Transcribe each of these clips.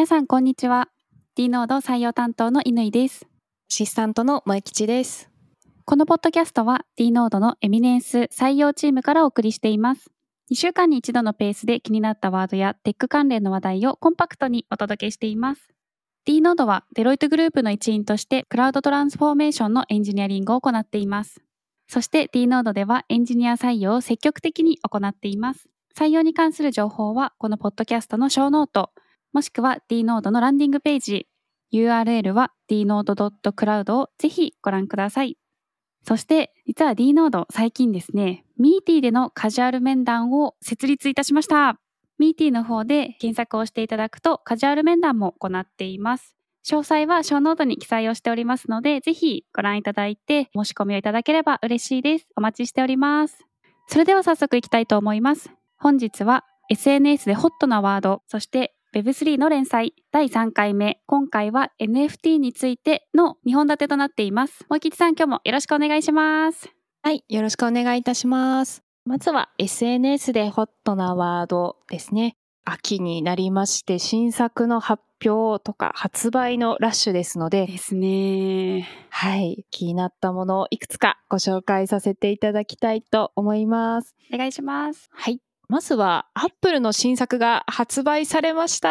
皆さんこんにちは。D ノード採用担当の乾です。アシスタントの萌吉です。このポッドキャストは D ノードのエミネンス採用チームからお送りしています。2週間に一度のペースで気になったワードやテック関連の話題をコンパクトにお届けしています。D ノードはデロイトグループの一員としてクラウドトランスフォーメーションのエンジニアリングを行っています。そして D ノードではエンジニア採用を積極的に行っています。採用に関する情報はこのポッドキャストのショーノートもしくは D ノードのランディングページ URL は dnode.cloud をぜひご覧ください。そして、実は D ノード最近ですね、 Meety でのカジュアル面談を設立いたしました。 Meety の方で検索をしていただくとカジュアル面談も行っています。詳細はショーノートに記載をしておりますので、ぜひご覧いただいて申し込みをいただければ嬉しいです。お待ちしております。それでは早速いきたいと思います。本日は SNS でホットなワード、そして Web3 の連載第3回目。今回は NFT についての2本立てとなっています。もうきちさん今日もよろしくお願いします。はい、よろしくお願いいたします。まずは SNS でホットなワードですね。秋になりまして新作の発表とか発売のラッシュですので、ですね。はい、気になったものをいくつかご紹介させていただきたいと思います。お願いします。はい。まずは、アップルの新作が発売されました。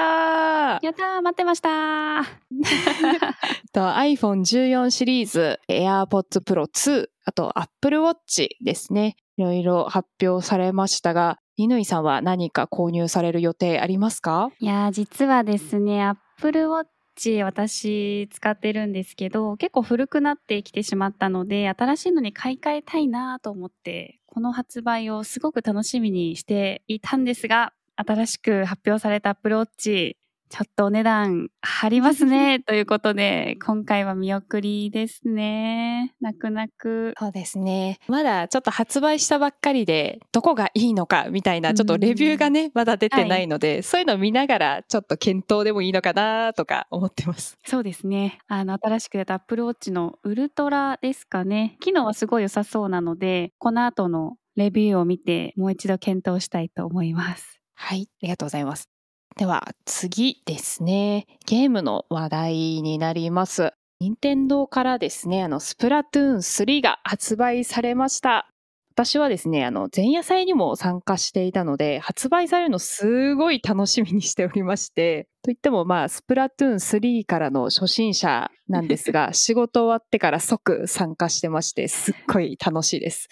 やったー待ってました と iPhone14 シリーズ、AirPods Pro 2、あと Apple Watch ですね。いろいろ発表されましたが、乾さんは何か購入される予定ありますか？いやー実はですね、Apple Watch 私使ってるんですけど、結構古くなってきてしまったので、新しいのに買い替えたいなと思って、この発売をすごく楽しみにしていたんですが、新しく発表された Apple Watch、ちょっとお値段張りますね。ということで、今回は見送りですね。泣く泣く。そうですね。まだちょっと発売したばっかりで、どこがいいのかみたいな、ちょっとレビューがね、まだ出てないので、そういうのを見ながら、ちょっと検討でもいいのかなとか思ってます。そうですね。あの、新しく出た Apple Watch のウルトラですかね。機能はすごい良さそうなので、この後のレビューを見て、もう一度検討したいと思います。はい、ありがとうございます。では次ですね。ゲームの話題になります。任天堂からですね、あの、スプラトゥーン3が発売されました。私はですね、あの、前夜祭にも参加していたので、発売されるのすごい楽しみにしておりまして、といってもまあ、スプラトゥーン3からの初心者なんですが、仕事終わってから即参加してまして、すっごい楽しいです。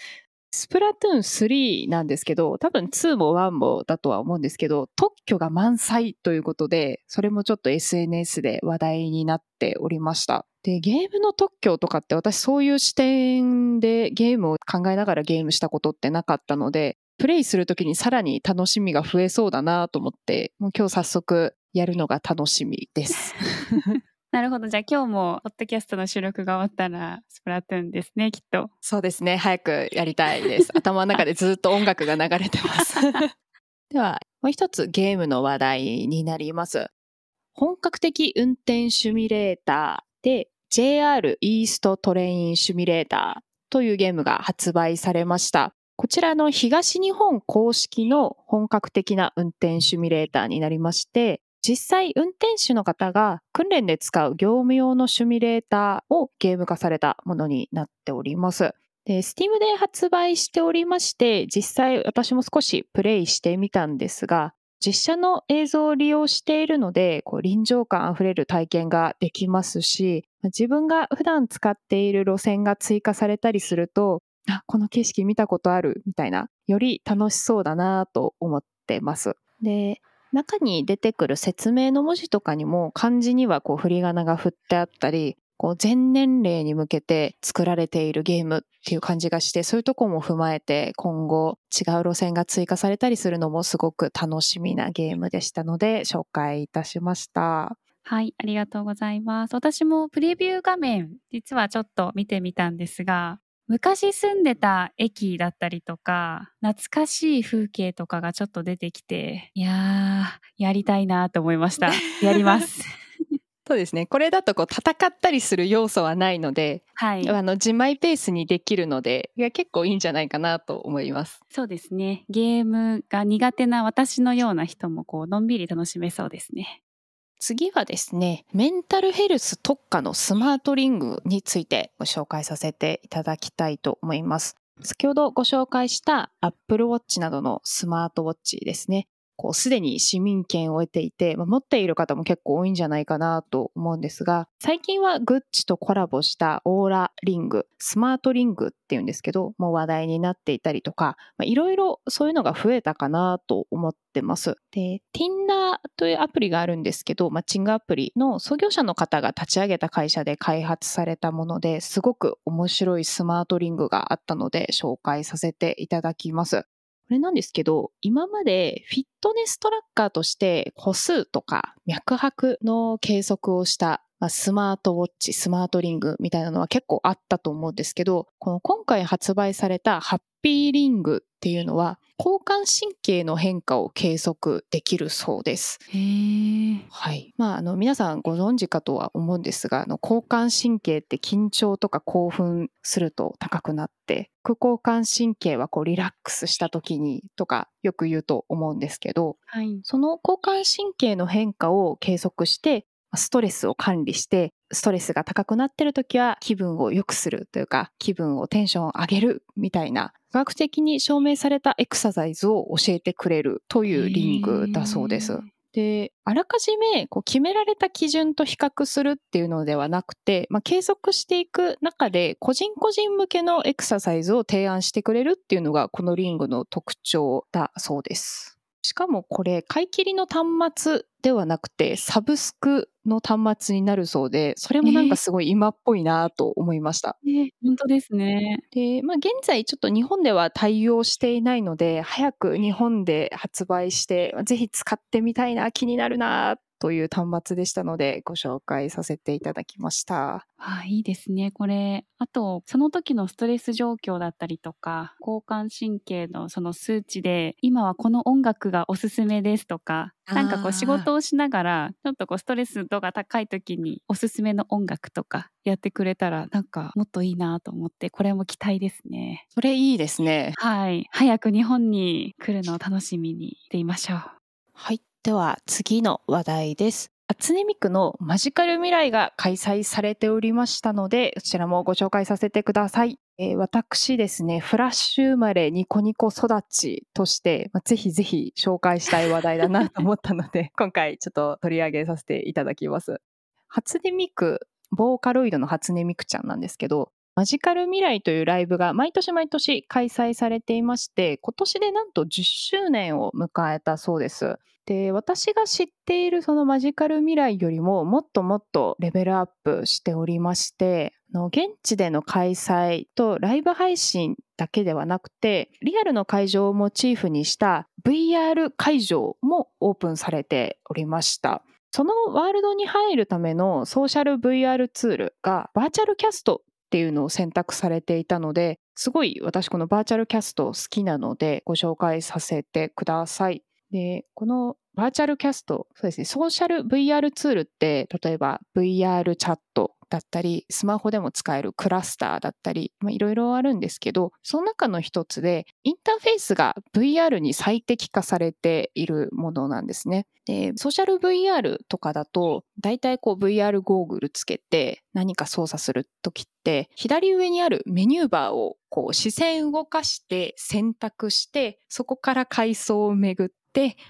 スプラトゥーン3なんですけど、多分2も1もだとは思うんですけど、特許が満載ということで、それもちょっと SNS で話題になっておりました。で、ゲームの特許とかって私そういう視点でゲームを考えながらゲームしたことってなかったので、プレイするときにさらに楽しみが増えそうだなと思って、もう今日早速やるのが楽しみです。なるほど。じゃあ今日も、ポッドキャストの収録が終わったら、スプラトゥーンですね、きっと。そうですね。早くやりたいです。頭の中でずっと音楽が流れてます。では、もう一つゲームの話題になります。本格的運転シミュレーターで JR イーストトレインシミュレーターというゲームが発売されました。こちらの東日本公式の本格的な運転シミュレーターになりまして、実際運転手の方が訓練で使う業務用のシミュレーターをゲーム化されたものになっております。で、Steam で発売しておりまして、実際私も少しプレイしてみたんですが、実写の映像を利用しているので、こう臨場感あふれる体験ができますし、自分が普段使っている路線が追加されたりすると、あ、この景色見たことあるみたいな、より楽しそうだなと思ってます。で、中に出てくる説明の文字とかにも漢字にはこう振り仮名が振ってあったり、こう全年齢に向けて作られているゲームっていう感じがして、そういうとこも踏まえて今後違う路線が追加されたりするのもすごく楽しみなゲームでしたので紹介いたしました。はい、ありがとうございます。私もプレビュー画面、実はちょっと見てみたんですが、昔住んでた駅だったりとか、懐かしい風景とかがちょっと出てきて、いやー、やりたいなと思いました。やります。そうですね。これだとこう戦ったりする要素はないので、はい。あの自前ペースにできるので、いや結構いいんじゃないかなと思います。そうですね。ゲームが苦手な私のような人もこう、のんびり楽しめそうですね。次はですね、メンタルヘルス特化のスマートリングについてご紹介させていただきたいと思います。先ほどご紹介した Apple Watch などのスマートウォッチですね。こう、すでに市民権を得ていて、まあ、持っている方も結構多いんじゃないかなと思うんですが、最近はグッチとコラボしたオーラリング、スマートリングっていうんですけど、もう話題になっていたりとか、いろいろそういうのが増えたかなと思ってます。で、Tinder というアプリがあるんですけど、マッチングアプリの創業者の方が立ち上げた会社で開発されたものですごく面白いスマートリングがあったので紹介させていただきます。これなんですけど、今までフィットネストラッカーとして歩数とか脈拍の計測をしたスマートウォッチ、スマートリングみたいなのは結構あったと思うんですけど、この今回発売されたハッピーリングっていうのは交感神経の変化を計測できるそうです。はい。まあ、あの、皆さんご存知かとは思うんですが、あの、交感神経って緊張とか興奮すると高くなって、副交感神経はこうリラックスした時にとかよく言うと思うんですけど、はい、その交感神経の変化を計測して、ストレスを管理して、ストレスが高くなってる時は気分を良くするというか、気分をテンションを上げるみたいな、科学的に証明されたエクササイズを教えてくれるというリングだそうです。で、あらかじめこう決められた基準と比較するっていうのではなくて、まあ、計測していく中で個人個人向けのエクササイズを提案してくれるっていうのがこのリングの特徴だそうです。しかもこれ、買い切りの端末ではなくて、サブスクの端末になるそうで、それもなんかすごい今っぽいなと思いました。えー、本当ですね。で、まあ現在ちょっと日本では対応していないので、早く日本で発売して、ぜひ使ってみたいな、気になるなという端末でしたのでご紹介させていただきました。あいいですね。これ、あと、その時のストレス状況だったりとか、交感神経のその数値で、今はこの音楽がおすすめですとか、なんかこう仕事をしながら、ちょっとこうストレス度が高い時におすすめの音楽とかやってくれたら、なんかもっといいなと思って、これも期待ですね。それいいですね。はい。早く日本に来るのを楽しみにしていましょう。はい。では次の話題です。初音ミクのマジカル未来が開催されておりましたので、そちらもご紹介させてください。えー、私ですね、フラッシュ生まれニコニコ育ちとして、まあ、ぜひぜひ紹介したい話題だなと思ったので、今回ちょっと取り上げさせていただきます。初音ミク、ボーカロイドの初音ミクちゃんなんですけど、マジカル未来というライブが毎年毎年開催されていまして、今年でなんと10周年を迎えたそうです。で、私が知っているそのマジカル未来よりももっともっとレベルアップしておりまして、現地での開催とライブ配信だけではなくて、リアルの会場をモチーフにした VR 会場もオープンされておりました。そのワールドに入るためのソーシャル VR ツールがバーチャルキャストっていうのを選択されていたので、すごい私このバーチャルキャスト好きなのでご紹介させてください。で、このバーチャルキャスト、そうですね、ソーシャル VR ツールって、例えば VR チャットだったり、スマホでも使えるクラスターだったり、いろいろあるんですけど、その中の一つで、インターフェースが VR に最適化されているものなんですね。で、ソーシャル VR とかだと、だいたいこう VR ゴーグルつけて何か操作するときって、左上にあるメニューバーをこう視線動かして選択して、そこから階層を巡って、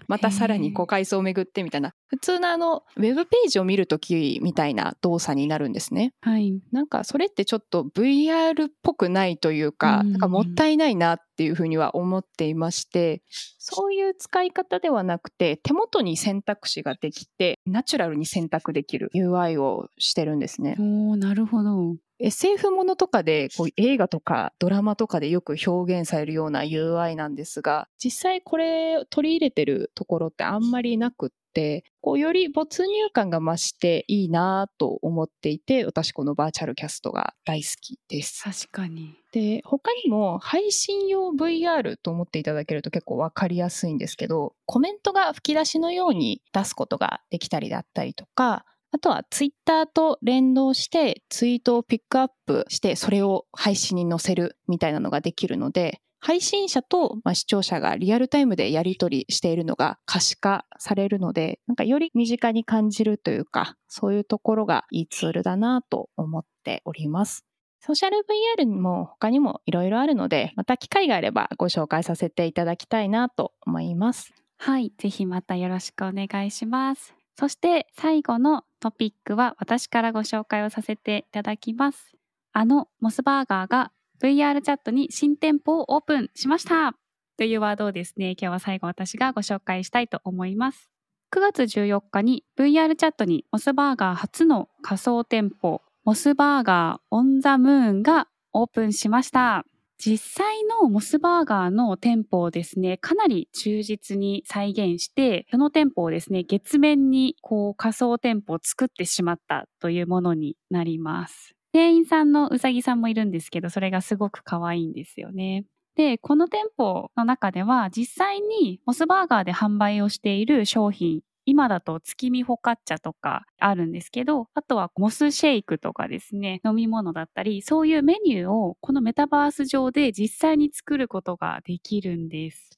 またさらにこう階層を巡ってみたいな、普通のあの、ウェブページを見るときみたいな動作になるんですね。はい。なんかそれってちょっと VR っぽくないというか、なんかもったいないなっていうふうには思っていまして、そういう使い方ではなくて、手元に選択肢ができて、ナチュラルに選択できる UI をしてるんですね。おなるほど。SF ものとかで、こう映画とかドラマとかでよく表現されるような UI なんですが、実際これ取り入れてるところってあんまりなくって、こうより没入感が増していいなと思っていて、私このバーチャルキャストが大好きです。確かに。で、他にも配信用 VR と思っていただけると結構わかりやすいんですけど、コメントが吹き出しのように出すことができたりだったりとか、あとはツイッターと連動してツイートをピックアップしてそれを配信に載せるみたいなのができるので、配信者と、視聴者がリアルタイムでやり取りしているのが可視化されるので、なんかより身近に感じるというか、そういうところがいいツールだなと思っております。ソーシャル VR にも他にもいろいろあるので、また機会があればご紹介させていただきたいなと思います。はい、ぜひまたよろしくお願いします。そして最後のトピックは私からご紹介をさせていただきます。あのモスバーガーが VR チャットに新店舗をオープンしましたというワードをですね、今日は最後私がご紹介したいと思います。9月14日に VR チャットにモスバーガー初の仮想店舗モスバーガーオンザムーンがオープンしました。実際のモスバーガーの店舗をですね、かなり忠実に再現して、その店舗をですね、月面にこう仮想店舗を作ってしまったというものになります。店員さんのうさぎさんもいるんですけど、それがすごく可愛いんですよね。で、この店舗の中では実際にモスバーガーで販売をしている商品今だと月見ホカッチャとかあるんですけど、あとはモスシェイクとかですね、飲み物だったり、そういうメニューをこのメタバース上で実際に作ることができるんです。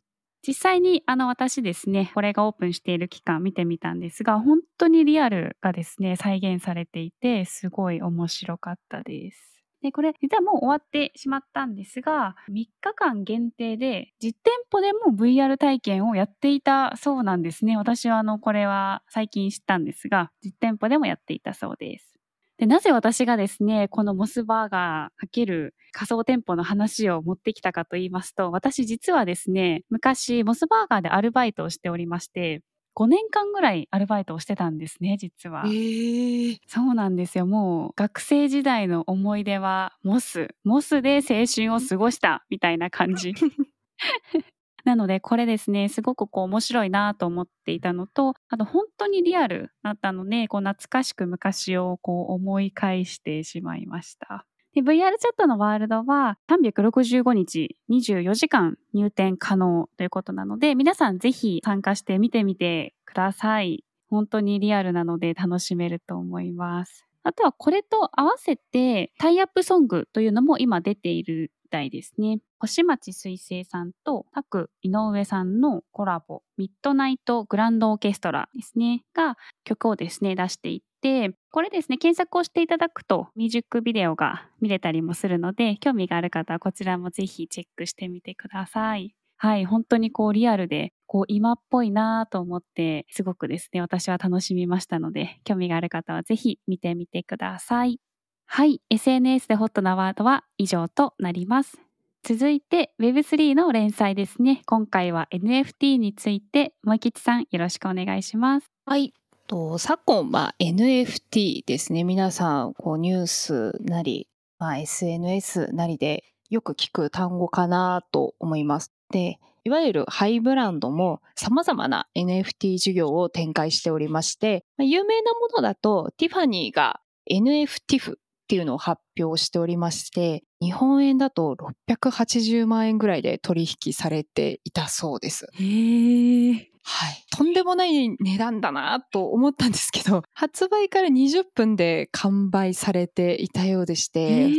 実際にあの私ですね、これがオープンしている期間見てみたんですが、本当にリアルがですね、再現されていて、すごい面白かったです。で、これ、実はもう終わってしまったんですが、3日間限定で、実店舗でも VR 体験をやっていたそうなんですね。私は、あの、これは最近知ったんですが、実店舗でもやっていたそうです。で、なぜ私がですね、このモスバーガー×仮想店舗の話を持ってきたかと言いますと、私実はですね、昔、モスバーガーでアルバイトをしておりまして、5年間ぐらいアルバイトをしてたんですね、実は。えー、そうなんですよ。もう学生時代の思い出はモス。モスで青春を過ごしたみたいな感じ。なのでこれですね、すごくこう面白いなと思っていたのと、あと本当にリアルだったので、こう懐かしく昔をこう思い返してしまいました。で VR チャットのワールドは365日24時間入店可能ということなので、皆さんぜひ参加してみてみてください。本当にリアルなので楽しめると思います。あとはこれと合わせてタイアップソングというのも今出ているみたいですね。星町水星さんとタク井上さんのコラボ、ミッドナイトグランドオーケストラですね、が曲をですね、出していてて、これですね、検索をしていただくとミュージックビデオが見れたりもするので、興味がある方はこちらもぜひチェックしてみてください。はい、本当にこうリアルで、こう今っぽいなと思って、すごくですね、私は楽しみましたので、興味がある方はぜひ見てみてください。はい、SNS でホットなワードは以上となります。続いて Web3 の連載ですね。今回は NFT について、萌吉さんよろしくお願いします。はい。と昨今、まあ、NFT ですね。皆さん、こうニュースなり、まあ、SNS なりでよく聞く単語かなと思います。で、いわゆるハイブランドも様々な NFT 事業を展開しておりまして、有名なものだとティファニーが NFTIF っていうのを発表しておりまして、日本円だと680万円ぐらいで取引されていたそうです。へー。はい。とんでもない値段だなと思ったんですけど、発売から20分で完売されていたようでして、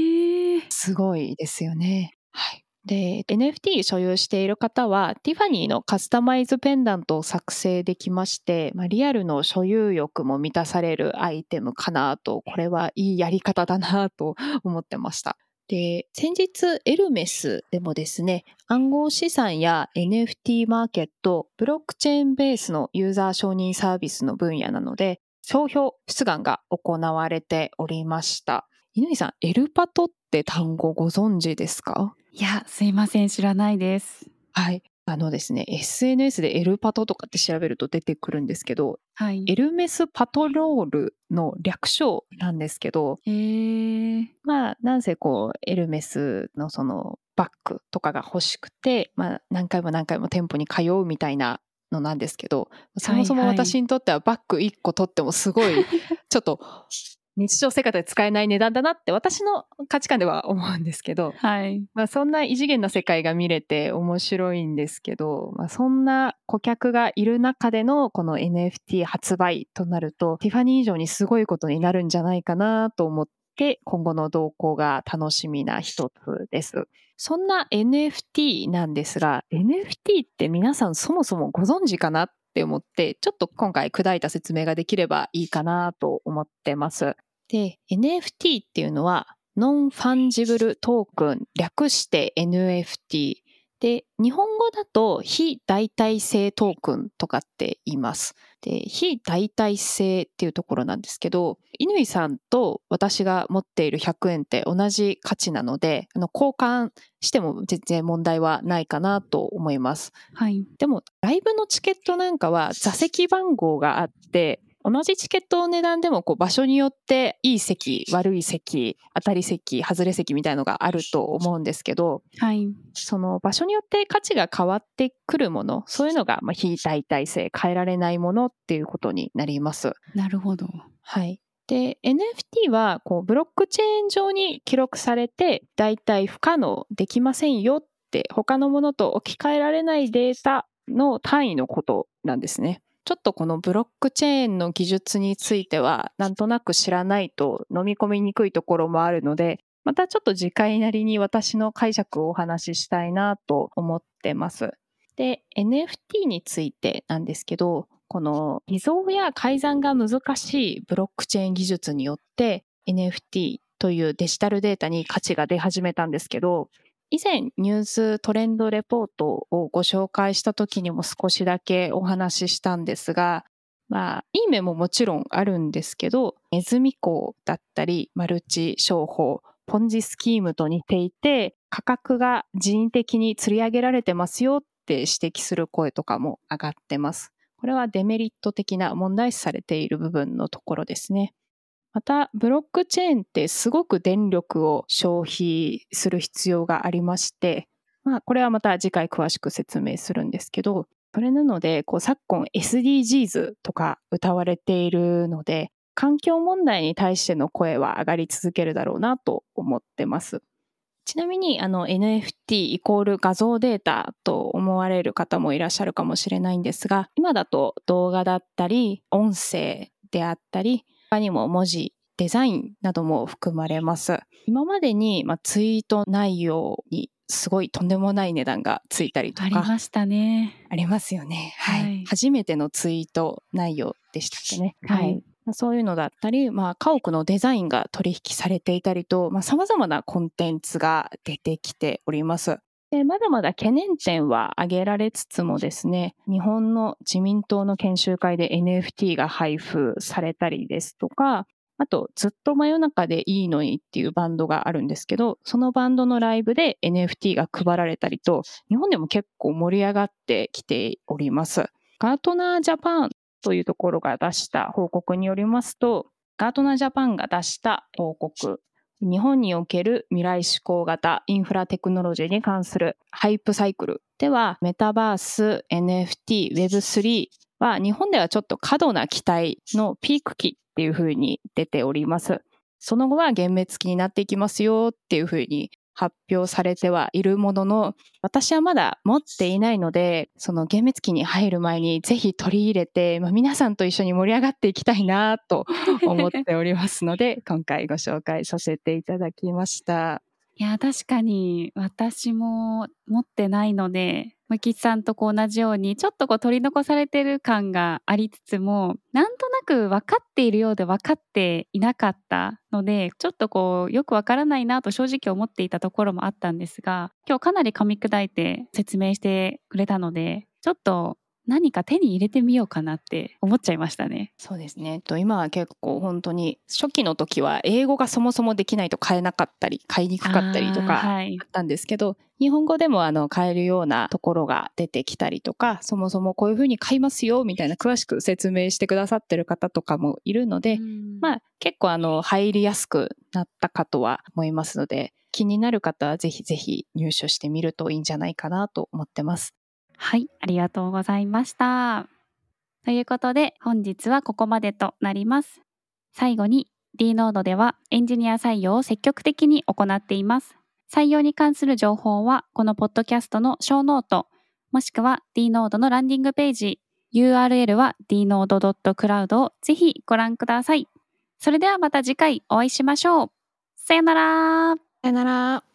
すごいですよね。はい。で、NFT 所有している方は、ティファニーのカスタマイズペンダントを作成できまして、まあ、リアルの所有欲も満たされるアイテムかなと、これはいいやり方だなと 思ってました。で、先日エルメスでもですね、暗号資産や NFT マーケット、ブロックチェーンベースのユーザー承認サービスの分野なので、商標出願が行われておりました。犬井さん、エルパトって単語ご存知ですか？いや、すいません、知らないです。はい。あのですね、SNS でエルパトとかって調べると出てくるんですけど、はい、エルメスパトロールの略称なんですけど、へまあ、なんせこう、エルメスのそのバッグとかが欲しくて、まあ、何回も何回も店舗に通うみたいなのなんですけど、そもそも私にとってはバッグ1個取ってもすごい、ちょっと日常生活で使えない値段だなって私の価値観では思うんですけど、はい。まあそんな異次元の世界が見れて面白いんですけど、まあそんな顧客がいる中でのこの NFT 発売となると、ティファニー以上にすごいことになるんじゃないかなと思って今後の動向が楽しみな一つです。そんな NFT なんですが、NFT って皆さんそもそもご存知かなって思って、ちょっと今回砕いた説明ができればいいかなと思ってます。で、NFT っていうのは、ノンファンジブルトークン、略して NFT。で、日本語だと非代替性トークンとかって言います。で、非代替性っていうところなんですけど、乾さんと私が持っている100円って同じ価値なので、あの交換しても全然問題はないかなと思います。はい。でも、ライブのチケットなんかは座席番号があって、同じチケットの値段でもこう場所によっていい席、悪い席、当たり席、外れ席みたいのがあると思うんですけど、はい。その場所によって価値が変わってくるもの、そういうのがまあ非代替性、変えられないものっていうことになります。なるほど。はい。で、NFT はこうブロックチェーン上に記録されて、だいたい不可能、できませんよって、他のものと置き換えられないデータの単位のことなんですね。ちょっとこのブロックチェーンの技術については、なんとなく知らないと飲み込みにくいところもあるので、またちょっと次回なりに私の解釈をお話ししたいなと思ってます。で、NFT についてなんですけど、この偽造や改ざんが難しいブロックチェーン技術によって NFT というデジタルデータに価値が出始めたんですけど、以前ニューストレンドレポートをご紹介した時にも少しだけお話ししたんですが、まあ、いい面ももちろんあるんですけど、ネズミ講だったり、マルチ商法、ポンジスキームと似ていて、価格が人為的に釣り上げられてますよって指摘する声とかも上がってます。これはデメリット的な問題視されている部分のところですね。また、ブロックチェーンってすごく電力を消費する必要がありまして、まあ、これはまた次回詳しく説明するんですけど、それなので、こう昨今 SDGs とか歌われているので、環境問題に対しての声は上がり続けるだろうなと思ってます。ちなみにあの NFT イコール画像データと思われる方もいらっしゃるかもしれないんですが、今だと動画だったり、音声であったり、他にも文字、デザインなども含まれます。今までに、まあ、ツイート内容にすごいとんでもない値段がついたりとあか。りましたね。ありますよね。はい。はい初めてのツイート内容でしたっけね。はいまあそういうのだったり、まあ、家屋のデザインが取引されていたりと、まあ、様々なコンテンツが出てきております。でまだまだ懸念点は挙げられつつもですね、日本の自民党の研修会で NFT が配布されたりですとか、あと、ずっと真夜中でいいのにっていうバンドがあるんですけど、そのバンドのライブで NFT が配られたりと、日本でも結構盛り上がってきております。ガートナージャパンというところが出した報告によりますと、ガートナージャパンが出した報告、日本における未来志向型インフラテクノロジーに関するハイプサイクルでは、メタバース、NFT、Web3 は日本ではちょっと過度な期待のピーク期っていうふうに出ております。その後は幻滅期になっていきますよっていうふうに発表されてはいるものの、私はまだ持っていないので、その幻滅期に入る前にぜひ取り入れて、まあ、皆さんと一緒に盛り上がっていきたいなと 思っておりますので、今回ご紹介させていただきました。いや、確かに私も持ってないので、むきさんとこう同じように、ちょっとこう取り残されてる感がありつつも、なんとなく分かっているようで分かっていなかったので、ちょっとこうよく分からないなと正直思っていたところもあったんですが、今日かなり噛み砕いて説明してくれたので、ちょっと何か手に入れてみようかなって思っちゃいましたね。そうですね。と今は結構本当に初期の時は英語がそもそもできないと買えなかったり、買いにくかったりとかはいあったんですけど、日本語でもあの買えるようなところが出てきたりとか、そもそもこういうふうに買いますよみたいな詳しく説明してくださってる方とかもいるので、まあ、あ結構あの入りやすくなったかとは思いますので、気になる方はぜひぜひ入手してみるといいんじゃないかなと思ってます。はい、ありがとうございました。ということで、本日はここまでとなります。最後に、D ノードではエンジニア採用を積極的に行っています。採用に関する情報は、このポッドキャストのショーノート、もしくは D ノードのランディングページ、URL は dnode.cloud をぜひご覧ください。それではまた次回お会いしましょう。さよなら。さよなら。